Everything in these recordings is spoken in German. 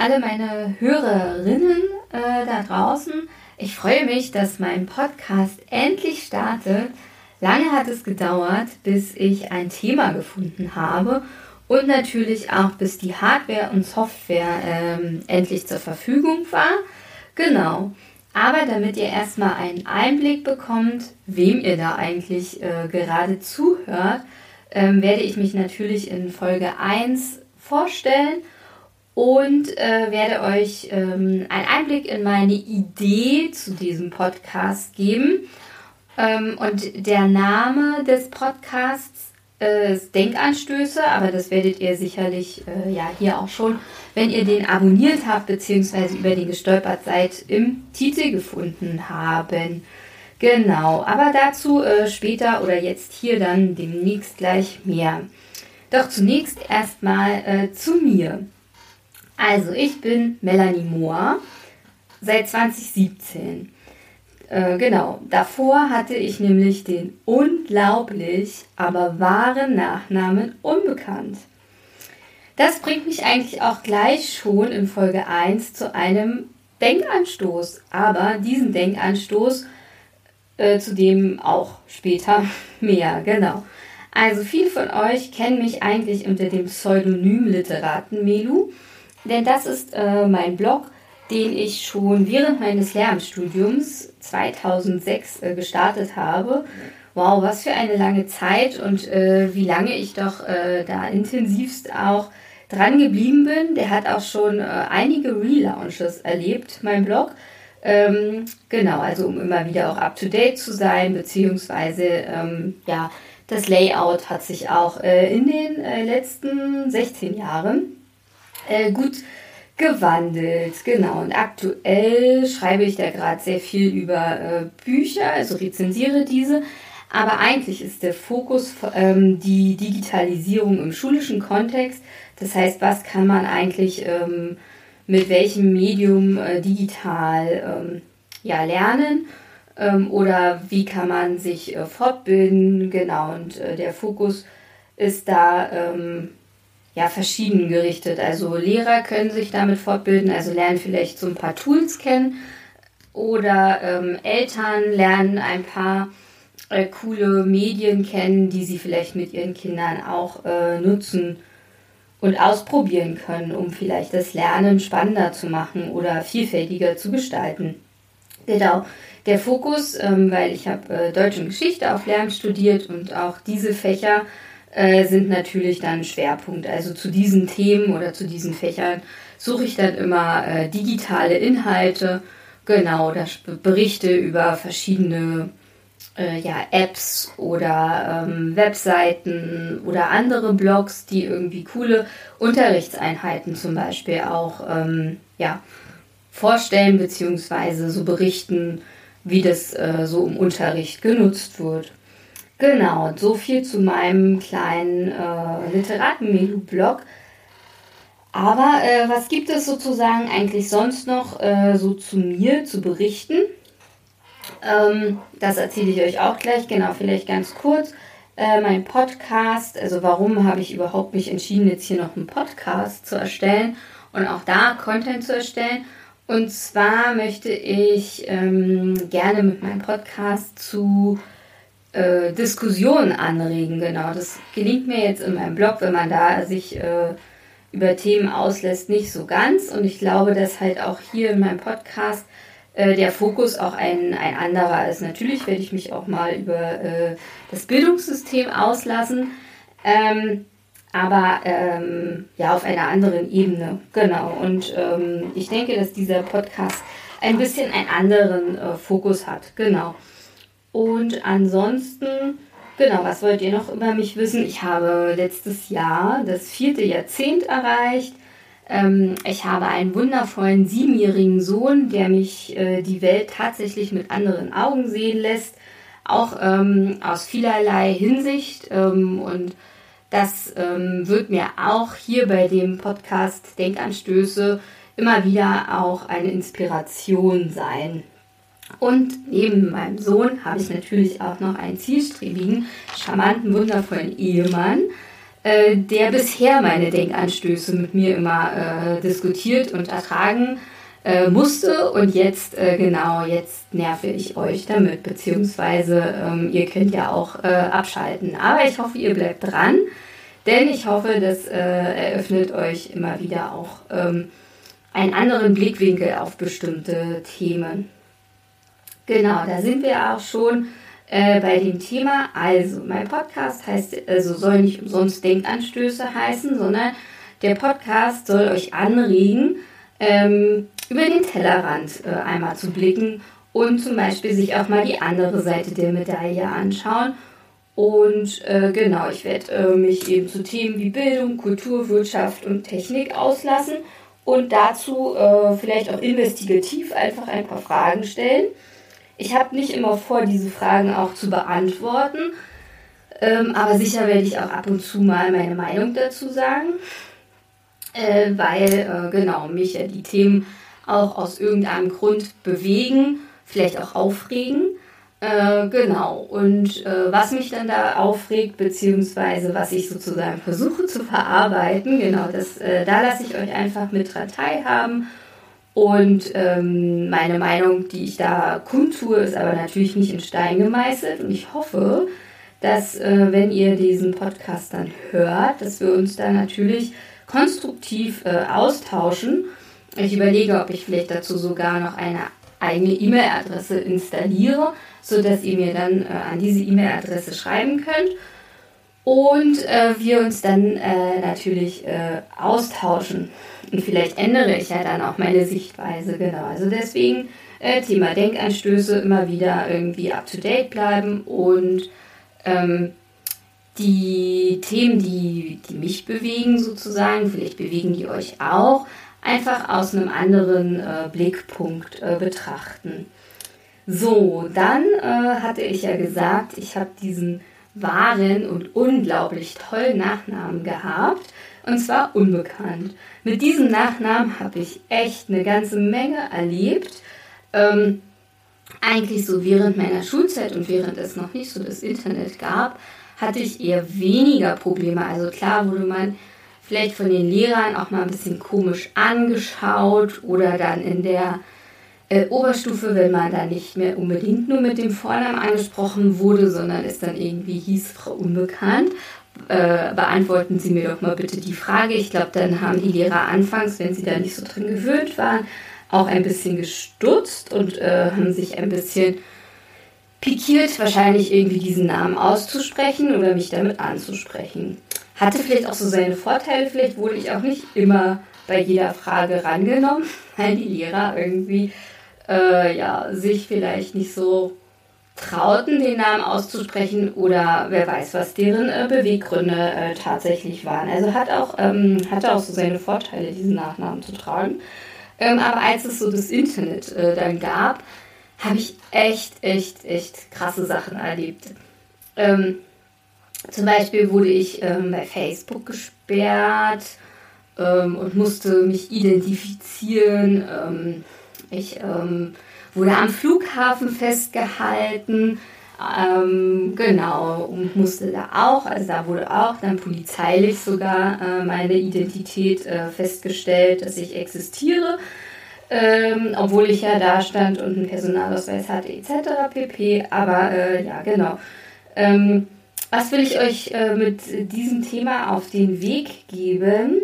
alle meine Hörerinnen äh, da draußen. Ich freue mich, dass mein Podcast endlich startet. Lange hat es gedauert, bis ich ein Thema gefunden habe und natürlich auch, bis die Hardware und Software ähm, endlich zur Verfügung war. Genau. Aber damit ihr erstmal einen Einblick bekommt, wem ihr da eigentlich äh, gerade zuhört, ähm, werde ich mich natürlich in Folge 1 vorstellen und äh, werde euch ähm, einen Einblick in meine Idee zu diesem Podcast geben. Ähm, und der Name des Podcasts äh, ist Denkanstöße, aber das werdet ihr sicherlich äh, ja hier auch schon, wenn ihr den abonniert habt bzw. über den gestolpert seid, im Titel gefunden haben. Genau, aber dazu äh, später oder jetzt hier dann demnächst gleich mehr. Doch zunächst erstmal äh, zu mir. Also, ich bin Melanie Mohr seit 2017. Äh, genau, davor hatte ich nämlich den unglaublich, aber wahren Nachnamen Unbekannt. Das bringt mich eigentlich auch gleich schon in Folge 1 zu einem Denkanstoß. Aber diesen Denkanstoß, äh, zu dem auch später mehr, genau. Also viele von euch kennen mich eigentlich unter dem Pseudonym Literaten Melu, denn das ist äh, mein Blog, den ich schon während meines Lehramtsstudiums 2006 äh, gestartet habe. Wow, was für eine lange Zeit und äh, wie lange ich doch äh, da intensivst auch dran geblieben bin. Der hat auch schon äh, einige Relaunches erlebt, mein Blog. Ähm, genau, also um immer wieder auch up to date zu sein, beziehungsweise ähm, ja, das Layout hat sich auch äh, in den letzten 16 Jahren äh, gut gewandelt. Genau, und aktuell schreibe ich da gerade sehr viel über äh, Bücher, also rezensiere diese. Aber eigentlich ist der Fokus ähm, die Digitalisierung im schulischen Kontext. Das heißt, was kann man eigentlich ähm, mit welchem Medium äh, digital ähm, ja, lernen? ähm, oder wie kann man sich äh, fortbilden. Genau, und äh, der Fokus ist da ähm, ja verschieden gerichtet. Also Lehrer können sich damit fortbilden, also lernen vielleicht so ein paar Tools kennen oder ähm, Eltern lernen ein paar äh, coole Medien kennen, die sie vielleicht mit ihren Kindern auch äh, nutzen und ausprobieren können, um vielleicht das Lernen spannender zu machen oder vielfältiger zu gestalten. Genau der Fokus, ähm, weil ich habe äh, Deutsch und Geschichte auf Lehramt studiert und auch diese Fächer äh, sind natürlich dann Schwerpunkt. Also zu diesen Themen oder zu diesen Fächern suche ich dann immer äh, digitale Inhalte, genau, oder Berichte über verschiedene äh, ja, Apps oder ähm, Webseiten oder andere Blogs, die irgendwie coole Unterrichtseinheiten zum Beispiel auch ähm, ja, vorstellen beziehungsweise so berichten, wie das äh, so im Unterricht genutzt wird. Genau, so viel zu meinem kleinen äh, Literaten-Melu-Blog. Aber äh, was gibt es sozusagen eigentlich sonst noch äh, so zu mir zu berichten? Ähm, das erzähle ich euch auch gleich, genau, vielleicht ganz kurz. Äh, mein Podcast, also warum habe ich überhaupt mich entschieden, jetzt hier noch einen Podcast zu erstellen und auch da Content zu erstellen? Und zwar möchte ich ähm, gerne mit meinem Podcast zu äh, Diskussionen anregen. Genau, das gelingt mir jetzt in meinem Blog, wenn man da sich äh, über Themen auslässt, nicht so ganz. Und ich glaube, dass halt auch hier in meinem Podcast äh, der Fokus auch ein, ein anderer ist. Natürlich werde ich mich auch mal über äh, das Bildungssystem auslassen. Ähm, aber ähm, ja, auf einer anderen Ebene. Genau. Und ähm, ich denke, dass dieser Podcast ein bisschen einen anderen äh, Fokus hat. Genau. Und ansonsten, genau, was wollt ihr noch über mich wissen? Ich habe letztes Jahr das vierte Jahrzehnt erreicht. Ähm, ich habe einen wundervollen siebenjährigen Sohn, der mich äh, die Welt tatsächlich mit anderen Augen sehen lässt. Auch ähm, aus vielerlei Hinsicht. Ähm, und das wird mir auch hier bei dem Podcast Denkanstöße immer wieder auch eine Inspiration sein. Und neben meinem Sohn habe ich natürlich auch noch einen zielstrebigen, charmanten, wundervollen Ehemann. äh, der bisher meine Denkanstöße mit mir immer äh, diskutiert und ertragen äh, musste. Und jetzt, äh, genau, jetzt nerve ich euch damit, beziehungsweise ähm, ihr könnt ja auch äh, abschalten. Aber ich hoffe, ihr bleibt dran, denn ich hoffe, das eröffnet euch immer wieder auch ähm, einen anderen Blickwinkel auf bestimmte Themen. Genau, da sind wir auch schon äh, bei dem Thema. Also, mein Podcast heißt, also soll nicht umsonst Denkanstöße heißen, sondern der Podcast soll euch anregen, ähm, über den Tellerrand äh, einmal zu blicken und zum Beispiel sich auch mal die andere Seite der Medaille anschauen. Und äh, genau, ich werde äh, mich eben zu Themen wie Bildung, Kultur, Wirtschaft und Technik auslassen und dazu äh, vielleicht auch investigativ einfach ein paar Fragen stellen. Ich habe nicht immer vor, diese Fragen auch zu beantworten, ähm, aber sicher werde ich auch ab und zu mal meine Meinung dazu sagen, äh, weil äh, genau mich ja die Themen auch aus irgendeinem Grund bewegen, vielleicht auch aufregen. Äh, genau, und äh, was mich dann da aufregt, beziehungsweise was ich sozusagen versuche zu verarbeiten, genau, das, äh, da lasse ich euch einfach mit dran teilhaben. Und ähm, meine Meinung, die ich da kundtue, ist aber natürlich nicht in Stein gemeißelt. Und ich hoffe, dass, äh, wenn ihr diesen Podcast dann hört, dass wir uns da natürlich konstruktiv äh, austauschen. Ich überlege, ob ich vielleicht dazu sogar noch eine eigene E-Mail-Adresse installiere sodass ihr mir dann äh, an diese E-Mail-Adresse schreiben könnt und äh, wir uns dann äh, natürlich äh, austauschen. Und vielleicht ändere ich ja dann auch meine Sichtweise, genau. Also deswegen äh, Thema Denkanstöße immer wieder irgendwie up-to-date bleiben und ähm, die Themen, die, die mich bewegen sozusagen, vielleicht bewegen die euch auch, einfach aus einem anderen äh, Blickpunkt äh, betrachten. So, dann hatte ich ja gesagt, ich habe diesen wahren und unglaublich tollen Nachnamen gehabt. Und zwar unbekannt. Mit diesem Nachnamen habe ich echt eine ganze Menge erlebt. Ähm, eigentlich so während meiner Schulzeit und während es noch nicht so das Internet gab, hatte ich eher weniger Probleme. Also klar wurde man vielleicht von den Lehrern auch mal ein bisschen komisch angeschaut oder dann in der äh, Oberstufe, wenn man da nicht mehr unbedingt nur mit dem Vornamen angesprochen wurde, sondern es dann irgendwie hieß Frau Unbekannt. Äh, beantworten Sie mir doch mal bitte die Frage. Ich glaube, dann haben die Lehrer anfangs, wenn sie da nicht so drin gewöhnt waren, auch ein bisschen gestutzt und äh, haben sich ein bisschen pikiert, wahrscheinlich irgendwie diesen Namen auszusprechen oder mich damit anzusprechen. Hatte vielleicht auch so seine Vorteile, vielleicht wurde ich auch nicht immer bei jeder Frage rangenommen, weil die Lehrer irgendwie äh, ja, sich vielleicht nicht so trauten, den Namen auszusprechen oder wer weiß, was deren äh, Beweggründe äh, tatsächlich waren. Also hat auch, ähm, hatte auch so seine Vorteile, diesen Nachnamen zu tragen. Ähm, aber als es so das Internet äh, dann gab, habe ich echt, echt, echt krasse Sachen erlebt. Ähm, zum Beispiel wurde ich ähm, bei Facebook gesperrt ähm, und musste mich identifizieren ähm, ich ähm, wurde am Flughafen festgehalten. Ähm, genau, und musste da auch, also da wurde auch dann polizeilich sogar äh, meine Identität äh, festgestellt, dass ich existiere, ähm, obwohl ich ja da stand und einen Personalausweis hatte etc. pp. Aber äh, ja, genau. Ähm, was will ich euch äh, mit diesem Thema auf den Weg geben?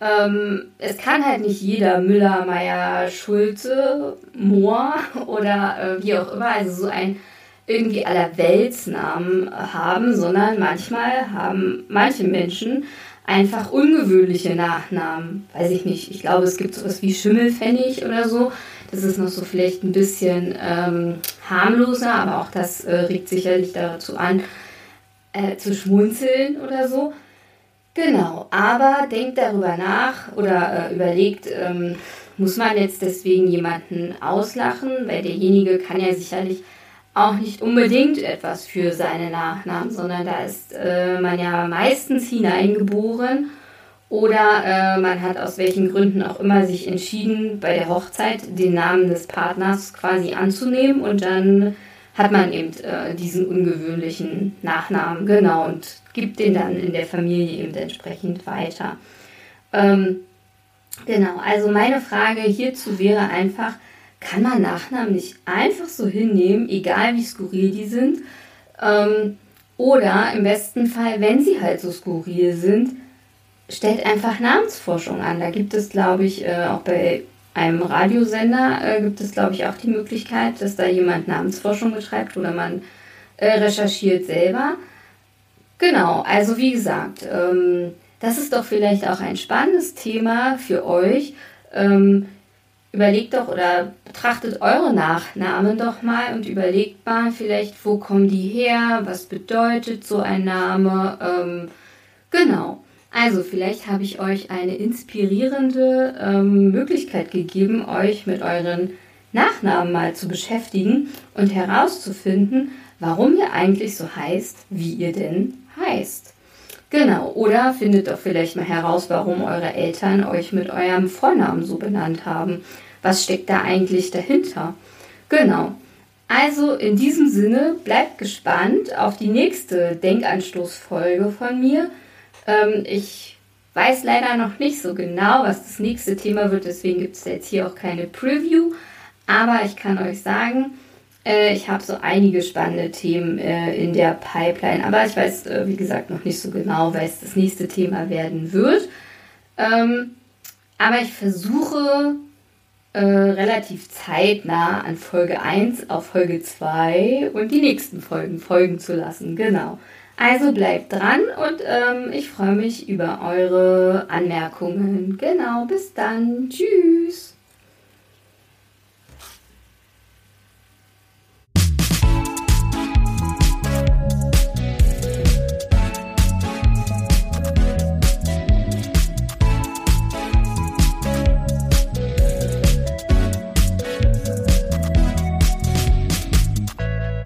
Ähm, es kann halt nicht jeder Müller, Meier, Schulze, Mohr oder äh, wie auch immer, also so ein irgendwie allerweltsnamen haben, sondern manchmal haben manche Menschen einfach ungewöhnliche Nachnamen. Weiß ich nicht. Ich glaube, es gibt sowas wie Schimmelpfennig oder so. Das ist noch so vielleicht ein bisschen ähm, harmloser, aber auch das äh, regt sicherlich dazu an, äh, zu schmunzeln oder so. Genau, aber denkt darüber nach oder äh, überlegt, ähm, muss man jetzt deswegen jemanden auslachen, weil derjenige kann ja sicherlich auch nicht unbedingt etwas für seine Nachnamen, sondern da ist äh, man ja meistens hineingeboren oder äh, man hat aus welchen Gründen auch immer sich entschieden, bei der Hochzeit den Namen des Partners quasi anzunehmen und dann hat man eben äh, diesen ungewöhnlichen Nachnamen, genau, und gibt den dann in der Familie eben entsprechend weiter. Ähm, genau, also meine Frage hierzu wäre einfach, kann man Nachnamen nicht einfach so hinnehmen, egal wie skurril die sind? Ähm, oder im besten Fall, wenn sie halt so skurril sind, stellt einfach Namensforschung an. Da gibt es, glaube ich, äh, auch bei einem Radiosender äh, gibt es, glaube ich, auch die Möglichkeit, dass da jemand Namensforschung betreibt oder man äh, recherchiert selber. Genau, also wie gesagt, ähm, das ist doch vielleicht auch ein spannendes Thema für euch. Ähm, überlegt doch oder betrachtet eure Nachnamen doch mal und überlegt mal vielleicht, wo kommen die her, was bedeutet so ein Name. Ähm, genau. Also vielleicht habe ich euch eine inspirierende ähm, Möglichkeit gegeben, euch mit euren Nachnamen mal zu beschäftigen und herauszufinden, warum ihr eigentlich so heißt, wie ihr denn heißt. Genau, oder findet doch vielleicht mal heraus, warum eure Eltern euch mit eurem Vornamen so benannt haben. Was steckt da eigentlich dahinter? Genau. Also in diesem Sinne, bleibt gespannt auf die nächste Denkanstoßfolge von mir. Ähm, ich weiß leider noch nicht so genau, was das nächste Thema wird, deswegen gibt es jetzt hier auch keine Preview. Aber ich kann euch sagen, äh, ich habe so einige spannende Themen äh, in der Pipeline. Aber ich weiß, äh, wie gesagt, noch nicht so genau, was das nächste Thema werden wird. Ähm, aber ich versuche äh, relativ zeitnah an Folge 1 auf Folge 2 und die nächsten Folgen folgen zu lassen. Genau. Also bleibt dran und ähm, ich freue mich über eure Anmerkungen. Genau, bis dann. Tschüss.